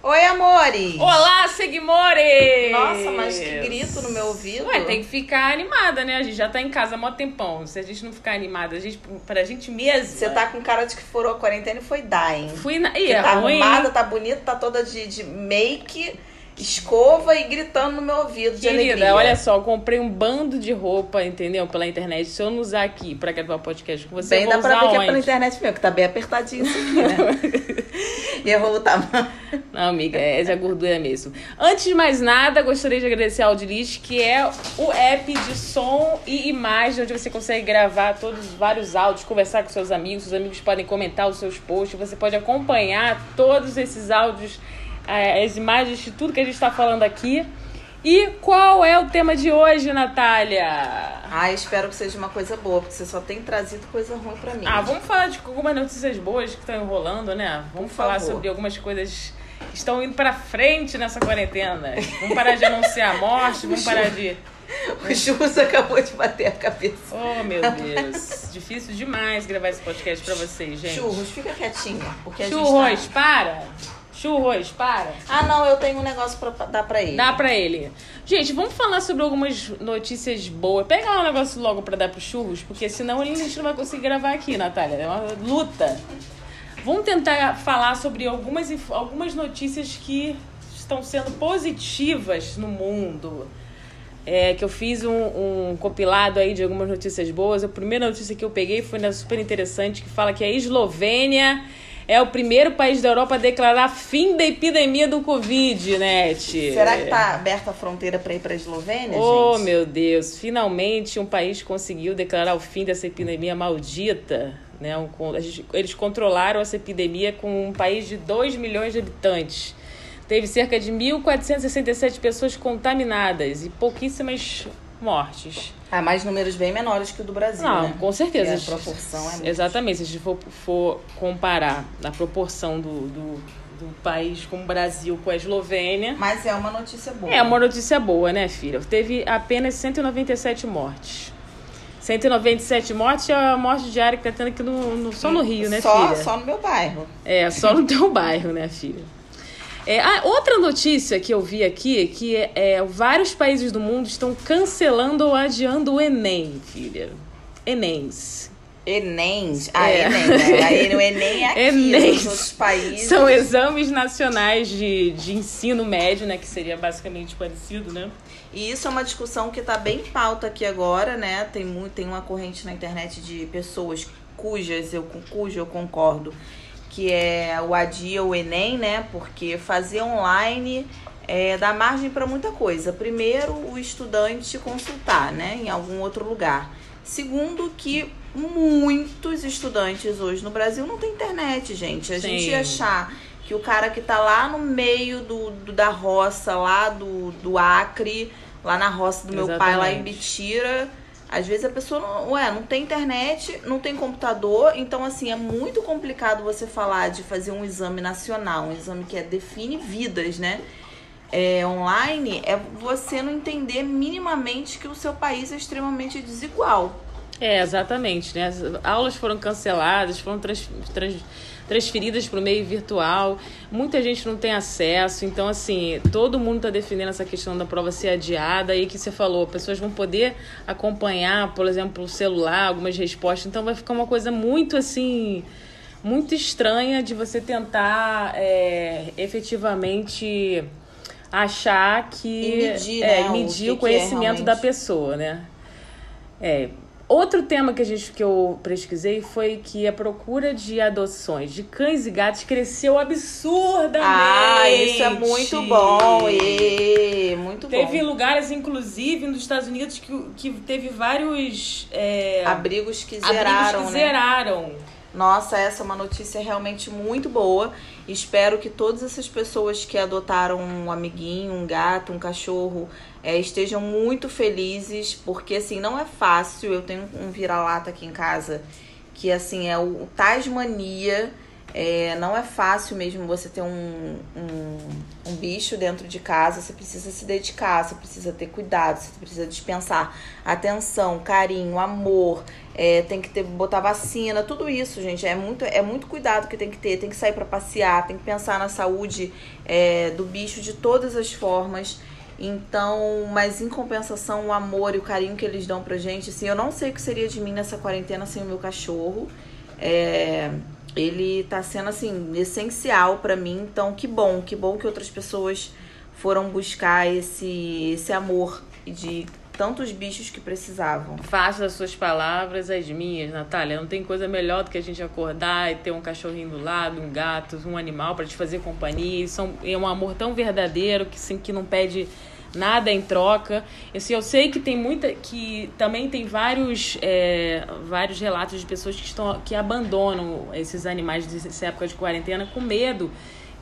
Oi, amores! Olá, seguimores! Nossa, mas que grito no meu ouvido. Ué, tem que ficar animada, né? A gente já tá em casa há mó tempão. Se a gente não ficar animada, a gente, pra gente mesma. Você tá com cara de que furou a quarentena e foi dying. Fui na. Ih, é tá ruim. arrumada, tá bonita, tá toda de, de make, escova e gritando no meu ouvido de Querida, alegria. olha só, eu comprei um bando de roupa, entendeu? Pela internet. Se eu não usar aqui pra gravar podcast com você, Bem, eu dá vou pra usar ver que é onde? pela internet mesmo, que tá bem apertadinho isso aqui, né? Errou o tamanho. Não, amiga, é a gordura mesmo. Antes de mais nada, gostaria de agradecer ao Audilist, que é o app de som e imagem, onde você consegue gravar todos vários áudios, conversar com seus amigos, seus amigos podem comentar os seus posts, você pode acompanhar todos esses áudios, eh, as imagens de tudo que a gente está falando aqui. E qual é o tema de hoje, Natália? Ai, espero que seja uma coisa boa, porque você só tem trazido coisa ruim pra mim. Ah, vamos falar de algumas notícias boas que estão enrolando, né? Vamos Por falar favor. sobre algumas coisas que estão indo pra frente nessa quarentena. Vamos parar de anunciar a morte, vamos parar de. O Churros acabou de bater a cabeça. Oh, meu Deus. Difícil demais gravar esse podcast pra vocês, gente. Churros, fica quietinha. Porque a Churros, gente tá... para! Churros, para! Ah, não, eu tenho um negócio pra dar pra ele. Dá pra ele. Gente, vamos falar sobre algumas notícias boas. Pega lá um negócio logo pra dar pro churros, porque senão a gente não vai conseguir gravar aqui, Natália. É uma luta. Vamos tentar falar sobre algumas, algumas notícias que estão sendo positivas no mundo. É, que eu fiz um, um compilado aí de algumas notícias boas. A primeira notícia que eu peguei foi na super interessante, que fala que a Eslovênia é o primeiro país da Europa a declarar fim da epidemia do Covid, Net. Será que tá aberta a fronteira pra ir pra Eslovênia, Oh, gente? meu Deus! Finalmente um país conseguiu declarar o fim dessa epidemia maldita. Né? Um a gente- Eles controlaram essa epidemia com um país de 2 milhões de habitantes. Teve cerca de 1.467 pessoas contaminadas e pouquíssimas mortes. Ah, mais números bem menores que o do Brasil, Não, né? com certeza. A proporção é muito... Exatamente. Se a gente for, for comparar a proporção do, do, do país com o Brasil com a Eslovênia, Mas é uma notícia boa. é uma notícia boa, né, filha? Teve apenas 197 mortes. 197 mortes é a morte diária que tá tendo aqui no, no- só no Rio, né, só, filha? Só no meu bairro. É, só no teu bairro, né, filha? É, ah, outra notícia que eu vi aqui é que é, vários países do mundo estão cancelando ou adiando o Enem, filha. Enems. Enem. Ah, É. Enem. Né? Aí o Enem é aqui, Enem. nos outros países. São exames nacionais de, de ensino médio, né? Que seria basicamente parecido, né? E isso é uma discussão que tá bem em pauta aqui agora, né? Tem, muito, tem uma corrente na internet de pessoas cujas eu, cujo eu concordo, que é o adia o Enem, né? Porque fazer online é, dá margem para muita coisa. Primeiro, o estudante consultar, né? Em algum outro lugar. Segundo, que muitos estudantes hoje no Brasil não tem internet, gente. A Sim. gente ia achar que o cara que tá lá no meio do, do- da roça, lá do, do Acre, lá na roça do meu pai, lá em Exatamente. Bitira, às vezes a pessoa não, ué, não tem internet, não tem computador, então assim, é muito complicado você falar de fazer um exame nacional, um exame que é, define vidas, né? É, online, é você não entender minimamente que o seu país é extremamente desigual. É, exatamente, né? As aulas foram canceladas, foram trans, trans- transferidas para o meio virtual. Muita gente não tem acesso, então assim, todo mundo está defendendo essa questão da prova ser adiada e que você falou, pessoas vão poder acompanhar, por exemplo, o celular, algumas respostas, então vai ficar uma coisa muito assim muito estranha de você tentar é, efetivamente achar que E medir, é, né, o medir que o que é conhecimento da pessoa, né? É. Outro tema que, a gente, que eu pesquisei foi que a procura de adoções de cães e gatos cresceu absurdamente. Ah, isso é muito bom. E, muito Teve bom. lugares, inclusive, nos Estados Unidos que, que teve vários é, Abrigos que abrigos zeraram, que né? zeraram. Nossa, essa é uma notícia realmente muito boa. Espero que todas essas pessoas que adotaram um amiguinho, um gato, um cachorro, é, estejam muito felizes, porque assim, não é fácil. Eu tenho um vira-lata aqui em casa que assim é o Tasmania. É, não é fácil mesmo você ter um, um, um, bicho dentro de casa. Você precisa se dedicar, você precisa ter cuidado, você precisa dispensar atenção, carinho, amor. É, tem que ter, botar vacina, tudo isso, gente. É muito, é muito cuidado que tem que ter. Tem que sair para passear, tem que pensar na saúde é, do bicho de todas as formas. Então, mas em compensação, o amor e o carinho que eles dão pra gente, assim, eu não sei o que seria de mim nessa quarentena sem o meu cachorro. É, ele tá sendo, assim, essencial para mim. Então, que bom, que bom que outras pessoas foram buscar esse, esse amor de tantos bichos que precisavam. Faça as suas palavras as minhas, Natália. Não tem coisa melhor do que a gente acordar e ter um cachorrinho do lado, um gato, um animal para te fazer companhia. Isso é um amor tão verdadeiro que, sim, que não pede nada em troca. Assim, eu sei que tem muita. que também tem vários, é, vários relatos de pessoas que, estão, que abandonam esses animais nessa época de quarentena com medo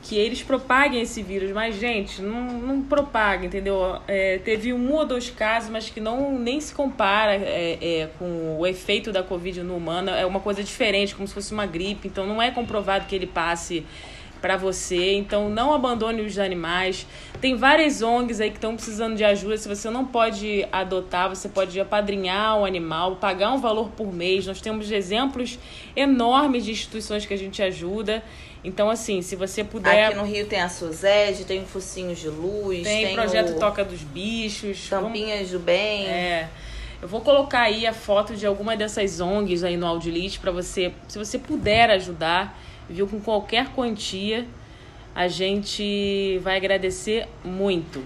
que eles propaguem esse vírus, mas, gente, não, não propaga, entendeu? É, teve um ou dois casos, mas que não nem se compara é, é, com o efeito da Covid no humano. É uma coisa diferente, como se fosse uma gripe, então não é comprovado que ele passe para você. Então não abandone os animais. Tem várias ONGs aí que estão precisando de ajuda. Se você não pode adotar, você pode apadrinhar um animal, pagar um valor por mês. Nós temos exemplos enormes de instituições que a gente ajuda. Então, assim, se você puder. Aqui no Rio tem a Suzed, tem o Focinhos de Luz, tem, tem projeto o... Toca dos Bichos. Tampinhas Vamos... do Bem. É. Eu vou colocar aí a foto de alguma dessas ONGs aí no Audilite para você, se você puder ajudar, viu, com qualquer quantia, a gente vai agradecer muito.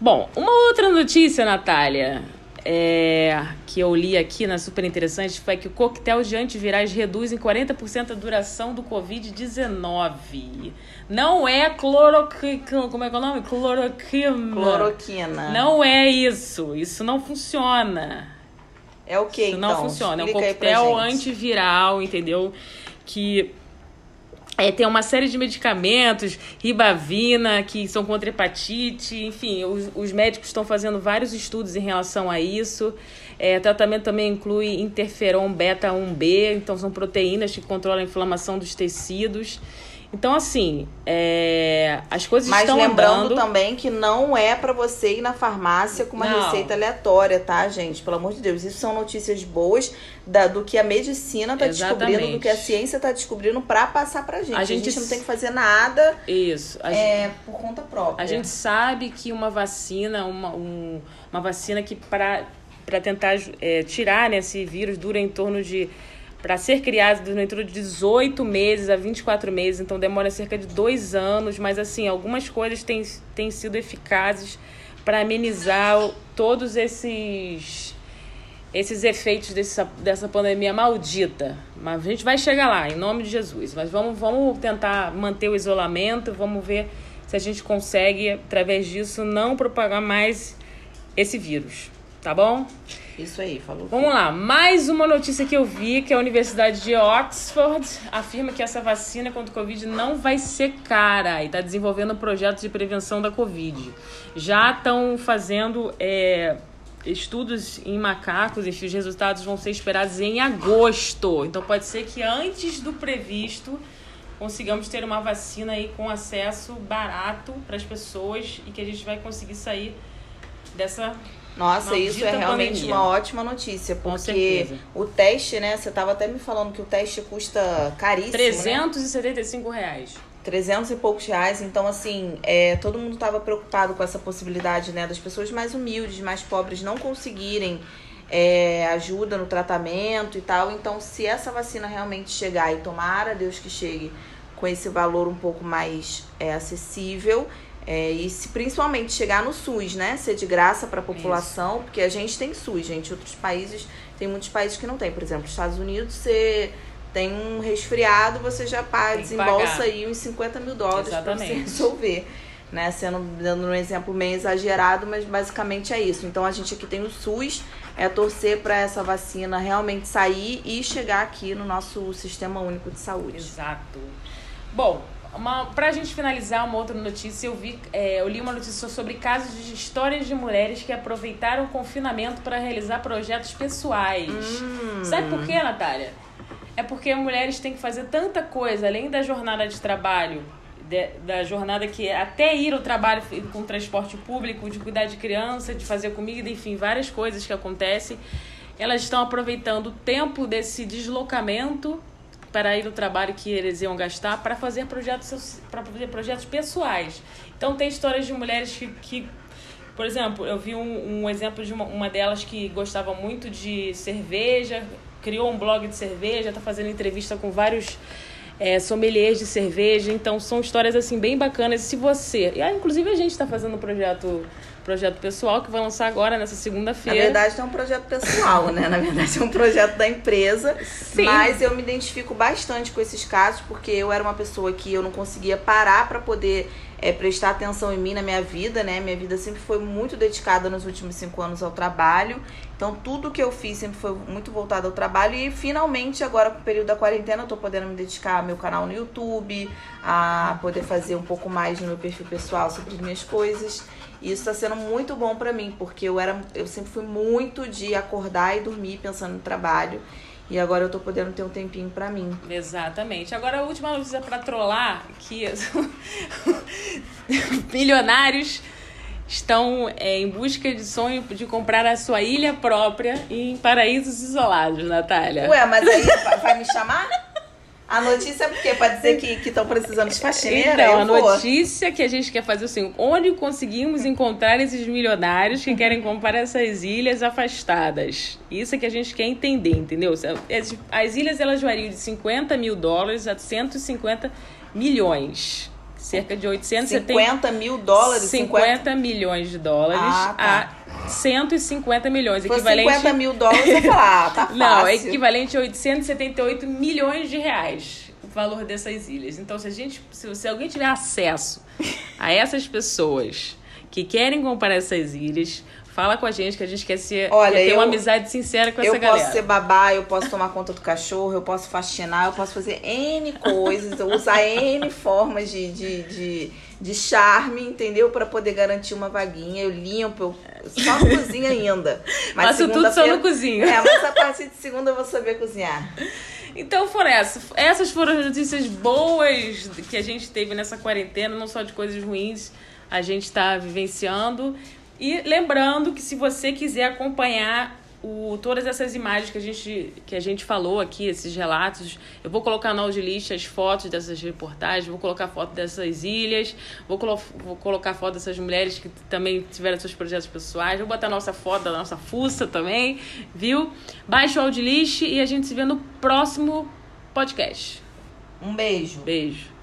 Bom, uma outra notícia, Natália é, que eu li aqui na super interessante foi que o coquetel de antivirais reduz em 40% a duração do Covid-19. Não é cloroquina. Como é que é o nome? Cloroquina. Cloroquina. Não é isso. Isso não funciona. É o que Isso então? não funciona. É um coquetel antiviral, entendeu? Que é, tem uma série de medicamentos, ribavina, que são contra hepatite, enfim, os, os médicos estão fazendo vários estudos em relação a isso. É, tratamento também inclui interferon beta 1B, então são proteínas que controlam a inflamação dos tecidos. Então, assim, é, as coisas Mas estão lembrando andando. também que não é para você ir na farmácia com uma Não. receita aleatória, tá, gente? Pelo amor de Deus. Isso são notícias boas da, do que a medicina tá descobrindo, Exatamente. do que a ciência tá descobrindo pra passar pra gente. A A gente gente, não tem que fazer nada Isso. É, por conta própria. A gente sabe que uma vacina, uma, um- uma vacina que para tentar é, tirar né, esse vírus dura em torno de. Para ser criado, torno de 18 meses a 24 meses, então demora cerca de dois anos, mas assim, algumas coisas têm, têm sido eficazes para amenizar todos esses esses efeitos dessa, dessa pandemia maldita. Mas a gente vai chegar lá, em nome de Jesus. Mas vamos, vamos tentar manter o isolamento, vamos ver se a gente consegue, através disso, não propagar mais esse vírus. Tá bom? Isso aí, falou. Vamos lá, mais uma notícia que eu vi, que a Universidade de Oxford afirma que essa vacina contra o Covid não vai ser cara e está desenvolvendo projetos de prevenção da Covid. Já estão fazendo é, estudos em macacos e os resultados vão ser esperados em agosto. Então pode ser que antes do previsto consigamos ter uma vacina aí com acesso barato para as pessoas e que a gente vai conseguir sair dessa Nossa, Maldita isso é realmente pandemia. uma ótima notícia, porque o teste, né? Você tava até me falando que o teste custa caríssimo, né? 375 reais. 300 e poucos reais. Então, assim, é, todo mundo estava preocupado com essa possibilidade, né, das pessoas mais humildes, mais pobres não conseguirem é, ajuda no tratamento e tal. Então, se essa vacina realmente chegar e tomara Deus que chegue com esse valor um pouco mais é, acessível. É, e se principalmente chegar no SUS, né? Ser de graça para a população, porque a gente tem SUS, gente. Outros países, tem muitos países que não tem. Por exemplo, Estados Unidos, você tem um resfriado, você já paga, desembolsa pagar. aí uns 50 mil dólares para você resolver. Né? Sendo dando um exemplo meio exagerado, mas basicamente é isso. Então a gente aqui tem o SUS, é torcer para essa vacina realmente sair e chegar aqui no nosso sistema único de saúde. Exato. Bom, uma, pra gente finalizar uma outra notícia, eu vi, é, eu li uma notícia sobre casos de histórias de mulheres que aproveitaram o confinamento para realizar projetos pessoais. Hum. Sabe por quê, Natália? é porque mulheres têm que fazer tanta coisa, além da jornada de trabalho, de, da jornada que é até ir ao trabalho com transporte público, de cuidar de criança, de fazer comida, enfim, várias coisas que acontecem. Elas estão aproveitando o tempo desse deslocamento para ir ao trabalho que eles iam gastar para fazer projetos para fazer projetos pessoais. Então tem histórias de mulheres que, que por exemplo, eu vi um, um exemplo de uma, uma delas que gostava muito de cerveja, criou um blog de cerveja, está fazendo entrevista com vários é, sommeliers de cerveja. Então são histórias assim bem bacanas. Se você, e, ah, inclusive a gente está fazendo um projeto projeto pessoal que vai lançar agora nessa segunda-feira. Na verdade, é um projeto pessoal, né? Na verdade, é um projeto da empresa. Sim. Mas eu me identifico bastante com esses casos, porque eu era uma pessoa que eu não conseguia parar para poder é, prestar atenção em mim na minha vida, né? Minha vida sempre foi muito dedicada nos últimos cinco anos ao trabalho. Então, tudo que eu fiz sempre foi muito voltado ao trabalho. E finalmente, agora com o período da quarentena, eu tô podendo me dedicar ao meu canal no YouTube, a poder fazer um pouco mais no meu perfil pessoal sobre as minhas coisas. E isso está sendo muito bom para mim, porque eu era eu sempre fui muito de acordar e dormir pensando no trabalho. E agora eu tô podendo ter um tempinho para mim. Exatamente. Agora a última notícia para trollar, que milionários estão é, em busca de sonho de comprar a sua ilha própria em paraísos isolados, Natália. Ué, mas aí vai me chamar? A notícia é porque para dizer que estão precisando de faxineira. Então, a notícia que a gente quer fazer assim, onde conseguimos encontrar esses milionários que querem comprar essas ilhas afastadas? Isso é que a gente quer entender, entendeu? As ilhas elas variam de 50 mil dólares a 150 milhões. Cerca de 870 mil dólares? 50, 50 milhões de dólares ah, tá. a 150 milhões. Se equivalente... 50 mil dólares, eu falar, ah, tá fácil. Não, é equivalente a 878 milhões de reais o valor dessas ilhas. Então, se a gente, se, se alguém tiver acesso a essas pessoas que querem comprar essas ilhas, Fala com a gente que a gente quer, ser, Olha, quer ter eu, uma amizade sincera com essa galera. Eu posso ser babá, eu posso tomar conta do cachorro, eu posso faxinar, eu posso fazer N coisas, eu usar N formas de, de, de, de charme, entendeu? para poder garantir uma vaguinha. Eu limpo, eu só cozinho ainda. Mas Faço tudo só no cozinho. É, mas a partir de segunda eu vou saber cozinhar. Então foram essas. Essas foram as notícias boas que a gente teve nessa quarentena, não só de coisas ruins a gente está vivenciando. E lembrando que se você quiser acompanhar o, todas essas imagens que a, gente, que a gente falou aqui, esses relatos, eu vou colocar no Audilist as fotos dessas reportagens, vou colocar foto dessas ilhas, vou, colo vou colocar foto dessas mulheres que também tiveram seus projetos pessoais, vou botar nossa foto da nossa fuça também, viu? Baixe o Audilist e a gente se vê no próximo podcast. Um beijo. Beijo.